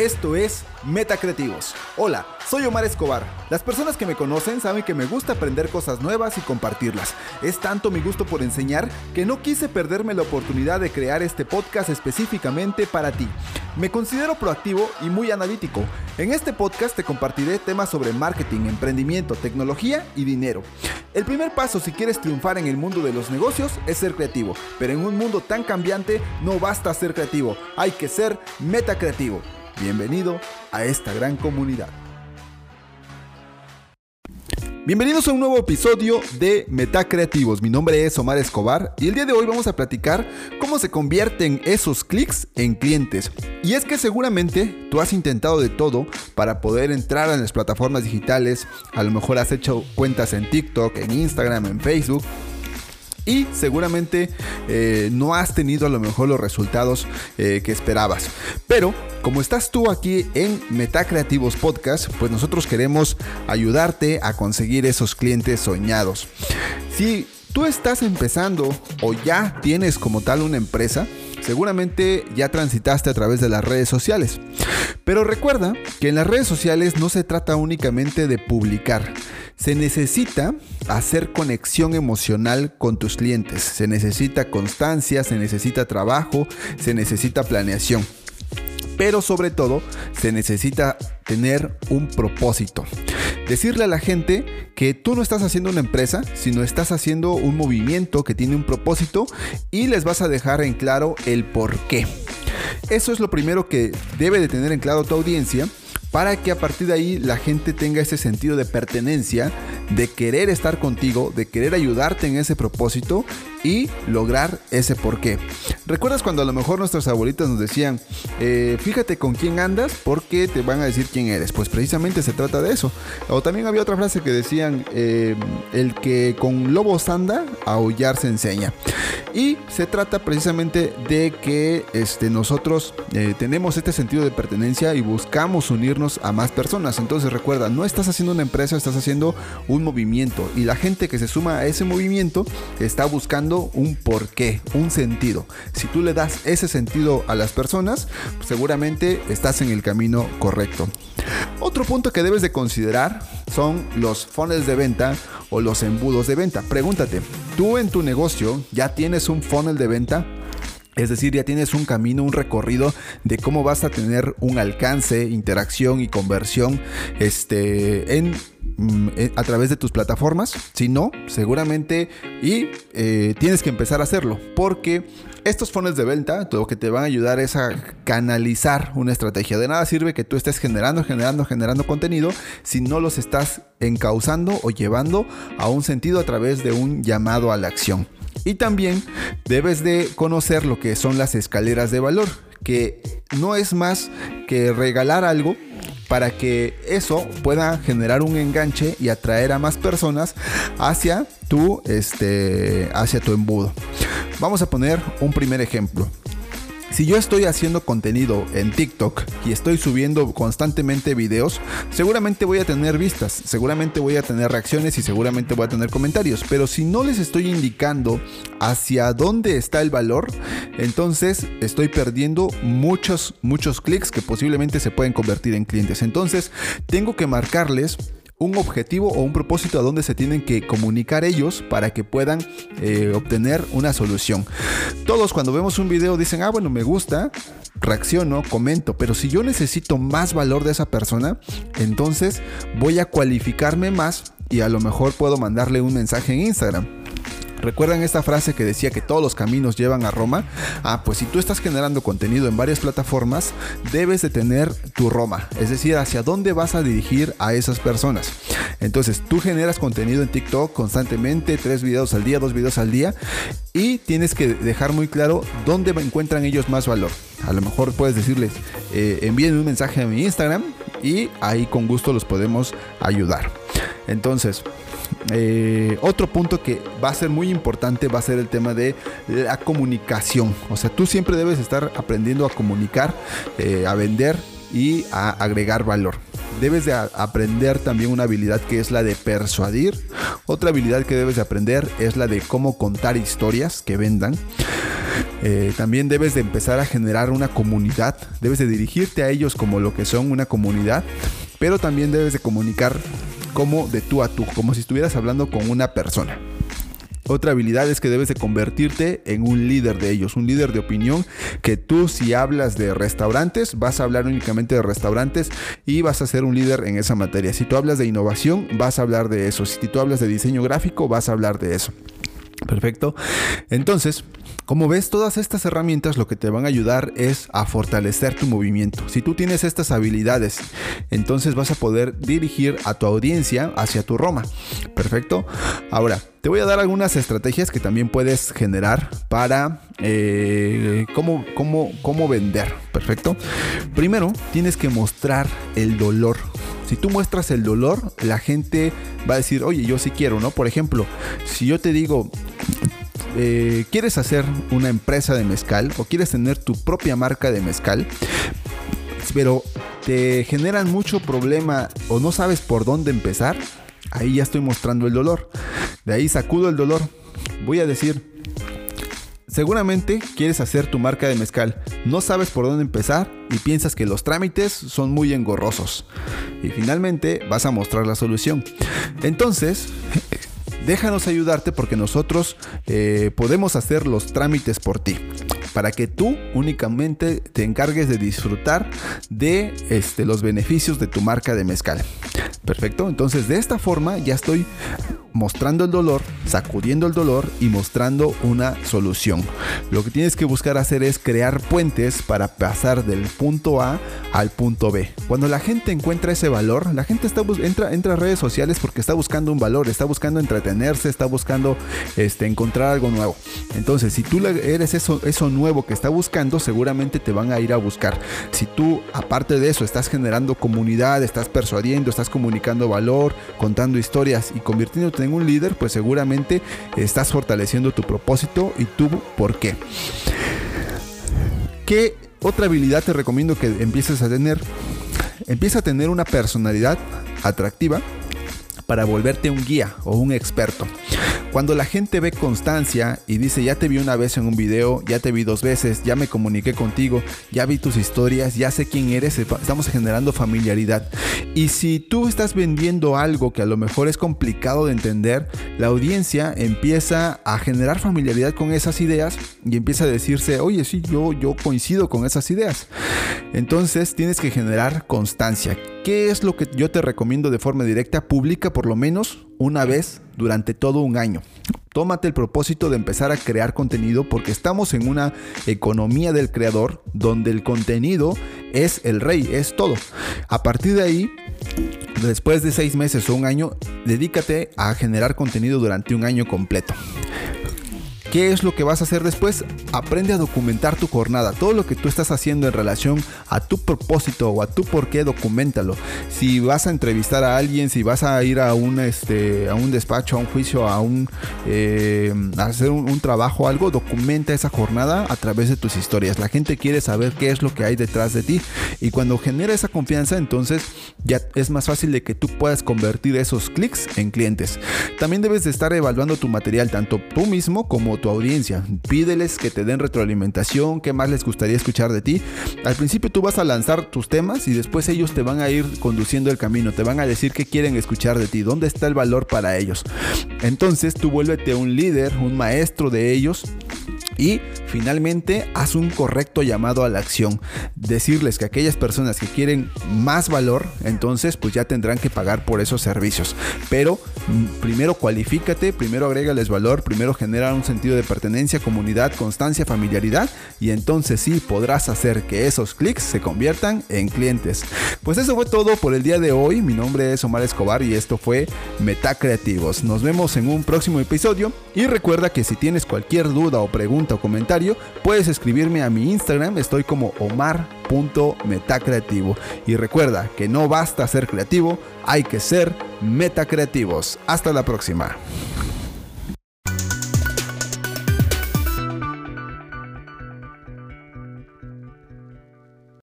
Esto es Metacreativos. Hola, soy Omar Escobar. Las personas que me conocen saben que me gusta aprender cosas nuevas y compartirlas. Es tanto mi gusto por enseñar que no quise perderme la oportunidad de crear este podcast específicamente para ti. Me considero proactivo y muy analítico. En este podcast te compartiré temas sobre marketing, emprendimiento, tecnología y dinero. El primer paso si quieres triunfar en el mundo de los negocios es ser creativo, pero en un mundo tan cambiante no basta ser creativo, hay que ser metacreativo. Bienvenido a esta gran comunidad. Bienvenidos a un nuevo episodio de Metacreativos. Mi nombre es Omar Escobar y el día de hoy vamos a platicar cómo se convierten esos clics en clientes. Y es que seguramente tú has intentado de todo para poder entrar en las plataformas digitales. A lo mejor has hecho cuentas en TikTok, en Instagram, en Facebook y seguramente eh, no has tenido a lo mejor los resultados eh, que esperabas. Pero como estás tú aquí en Metacreativos Podcast, pues nosotros queremos ayudarte a conseguir esos clientes soñados. Si tú estás empezando o ya tienes como tal una empresa, seguramente ya transitaste a través de las redes sociales. Pero recuerda que en las redes sociales no se trata únicamente de publicar. Se necesita hacer conexión emocional con tus clientes. Se necesita constancia, se necesita trabajo, se necesita planeación. Pero sobre todo se necesita tener un propósito. Decirle a la gente que tú no estás haciendo una empresa, sino estás haciendo un movimiento que tiene un propósito y les vas a dejar en claro el por qué. Eso es lo primero que debe de tener en claro tu audiencia para que a partir de ahí la gente tenga ese sentido de pertenencia, de querer estar contigo, de querer ayudarte en ese propósito y lograr ese porqué. ¿Recuerdas cuando a lo mejor nuestras abuelitas nos decían, eh, fíjate con quién andas porque te van a decir quién eres? Pues precisamente se trata de eso. O también había otra frase que decían, eh, el que con lobos anda, aullar se enseña. Y se trata precisamente de que este, nosotros eh, tenemos este sentido de pertenencia y buscamos unirnos a más personas. Entonces recuerda, no estás haciendo una empresa, estás haciendo un movimiento. Y la gente que se suma a ese movimiento está buscando un porqué, un sentido. Si tú le das ese sentido a las personas, seguramente estás en el camino correcto. Otro punto que debes de considerar son los funnels de venta o los embudos de venta. Pregúntate, ¿tú en tu negocio ya tienes un funnel de venta? Es decir, ya tienes un camino, un recorrido de cómo vas a tener un alcance, interacción y conversión este, Mm, eh, a través de tus plataformas. Si no, seguramente y eh, tienes que empezar a hacerlo porque estos fondos de venta lo que te van a ayudar es a canalizar una estrategia. De nada sirve que tú estés generando, generando, generando contenido si no los estás encauzando o llevando a un sentido a través de un llamado a la acción. Y también debes de conocer lo que son las escaleras de valor, que no es más que regalar algo para que eso pueda generar un enganche y atraer a más personas hacia tu, este, hacia tu embudo. Vamos a poner un primer ejemplo. Si yo estoy haciendo contenido en TikTok y estoy subiendo constantemente videos, seguramente voy a tener vistas, seguramente voy a tener reacciones y seguramente voy a tener comentarios. Pero si no les estoy indicando hacia dónde está el valor, entonces estoy perdiendo muchos, muchos clics que posiblemente se pueden convertir en clientes. Entonces tengo que marcarles un objetivo o un propósito a donde se tienen que comunicar ellos para que puedan eh, obtener una solución. Todos cuando vemos un video dicen, ah, bueno, me gusta, reacciono, comento, pero si yo necesito más valor de esa persona, entonces voy a cualificarme más y a lo mejor puedo mandarle un mensaje en Instagram. ¿Recuerdan esta frase que decía que todos los caminos llevan a Roma? Ah, pues si tú estás generando contenido en varias plataformas, debes de tener tu Roma, es decir, hacia dónde vas a dirigir a esas personas. Entonces, tú generas contenido en TikTok constantemente, tres videos al día, dos videos al día, y tienes que dejar muy claro dónde encuentran ellos más valor. A lo mejor puedes decirles, eh, envíen un mensaje a mi Instagram y ahí con gusto los podemos ayudar. Entonces, eh, otro punto que va a ser muy importante va a ser el tema de la comunicación. O sea, tú siempre debes estar aprendiendo a comunicar, eh, a vender y a agregar valor. Debes de aprender también una habilidad que es la de persuadir. Otra habilidad que debes de aprender es la de cómo contar historias que vendan. Eh, también debes de empezar a generar una comunidad, debes de dirigirte a ellos como lo que son una comunidad, pero también debes de comunicar como de tú a tú, como si estuvieras hablando con una persona. Otra habilidad es que debes de convertirte en un líder de ellos, un líder de opinión, que tú si hablas de restaurantes, vas a hablar únicamente de restaurantes y vas a ser un líder en esa materia. Si tú hablas de innovación, vas a hablar de eso. Si tú hablas de diseño gráfico, vas a hablar de eso. Perfecto. Entonces, como ves, todas estas herramientas lo que te van a ayudar es a fortalecer tu movimiento. Si tú tienes estas habilidades, entonces vas a poder dirigir a tu audiencia hacia tu Roma. Perfecto. Ahora, te voy a dar algunas estrategias que también puedes generar para eh, cómo, cómo, cómo vender. Perfecto. Primero, tienes que mostrar el dolor. Si tú muestras el dolor, la gente va a decir, oye, yo sí quiero, ¿no? Por ejemplo, si yo te digo, eh, quieres hacer una empresa de mezcal o quieres tener tu propia marca de mezcal, pero te generan mucho problema o no sabes por dónde empezar, ahí ya estoy mostrando el dolor. De ahí sacudo el dolor. Voy a decir, Seguramente quieres hacer tu marca de mezcal, no sabes por dónde empezar y piensas que los trámites son muy engorrosos. Y finalmente vas a mostrar la solución. Entonces, déjanos ayudarte porque nosotros eh, podemos hacer los trámites por ti para que tú únicamente te encargues de disfrutar de este, los beneficios de tu marca de mezcal. Perfecto, entonces de esta forma ya estoy mostrando el dolor, sacudiendo el dolor y mostrando una solución. Lo que tienes que buscar hacer es crear puentes para pasar del punto A al punto B. Cuando la gente encuentra ese valor, la gente entra a redes sociales porque está buscando un valor, está buscando entretenerse, está buscando este, encontrar algo nuevo. Entonces, si tú eres eso, eso nuevo que está buscando, seguramente te van a ir a buscar. Si tú, aparte de eso, estás generando comunidad, estás persuadiendo, estás comunicando valor, contando historias y convirtiéndote en un líder, pues seguramente estás fortaleciendo tu propósito y tu por qué. ¿Qué otra habilidad te recomiendo que empieces a tener? Empieza a tener una personalidad atractiva para volverte un guía o un experto. Cuando la gente ve constancia y dice, ya te vi una vez en un video, ya te vi dos veces, ya me comuniqué contigo, ya vi tus historias, ya sé quién eres, estamos generando familiaridad. Y si tú estás vendiendo algo que a lo mejor es complicado de entender, la audiencia empieza a generar familiaridad con esas ideas y empieza a decirse, oye, sí, yo, yo coincido con esas ideas. Entonces tienes que generar constancia. ¿Qué es lo que yo te recomiendo de forma directa? Publica por lo menos una vez durante todo un año. Tómate el propósito de empezar a crear contenido porque estamos en una economía del creador donde el contenido es el rey, es todo. A partir de ahí, después de seis meses o un año, dedícate a generar contenido durante un año completo. ¿Qué es lo que vas a hacer después? Aprende a documentar tu jornada. Todo lo que tú estás haciendo en relación a tu propósito o a tu por qué, documentalo. Si vas a entrevistar a alguien, si vas a ir a un, este, a un despacho, a un juicio, a, un, eh, hacer un, un trabajo, algo, documenta esa jornada a través de tus historias. La gente quiere saber qué es lo que hay detrás de ti. Y cuando genera esa confianza, entonces ya es más fácil de que tú puedas convertir esos clics en clientes. También debes de estar evaluando tu material, tanto tú mismo como tu audiencia. Pídeles que te den retroalimentación, qué más les gustaría escuchar de ti. Al principio tú vas a lanzar tus temas y después ellos te van a ir conduciendo el camino, te van a decir qué quieren escuchar de ti, dónde está el valor para ellos. Entonces tú vuélvete un líder, un maestro de ellos y finalmente, haz un correcto llamado a la acción. Decirles que aquellas personas que quieren más valor, entonces pues ya tendrán que pagar por esos servicios. Pero mm, primero cualifícate, primero agrégales valor, primero genera un sentido de pertenencia, comunidad, constancia, familiaridad y entonces sí podrás hacer que esos clics se conviertan en clientes. Pues eso fue todo por el día de hoy. Mi nombre es Omar Escobar y esto fue Meta Creativos. Nos vemos en un próximo episodio y recuerda que si tienes cualquier duda o pregunta o puedes escribirme a mi Instagram, estoy como omar.metacreativo. Y recuerda que no basta ser creativo, hay que ser metacreativos. Hasta la próxima.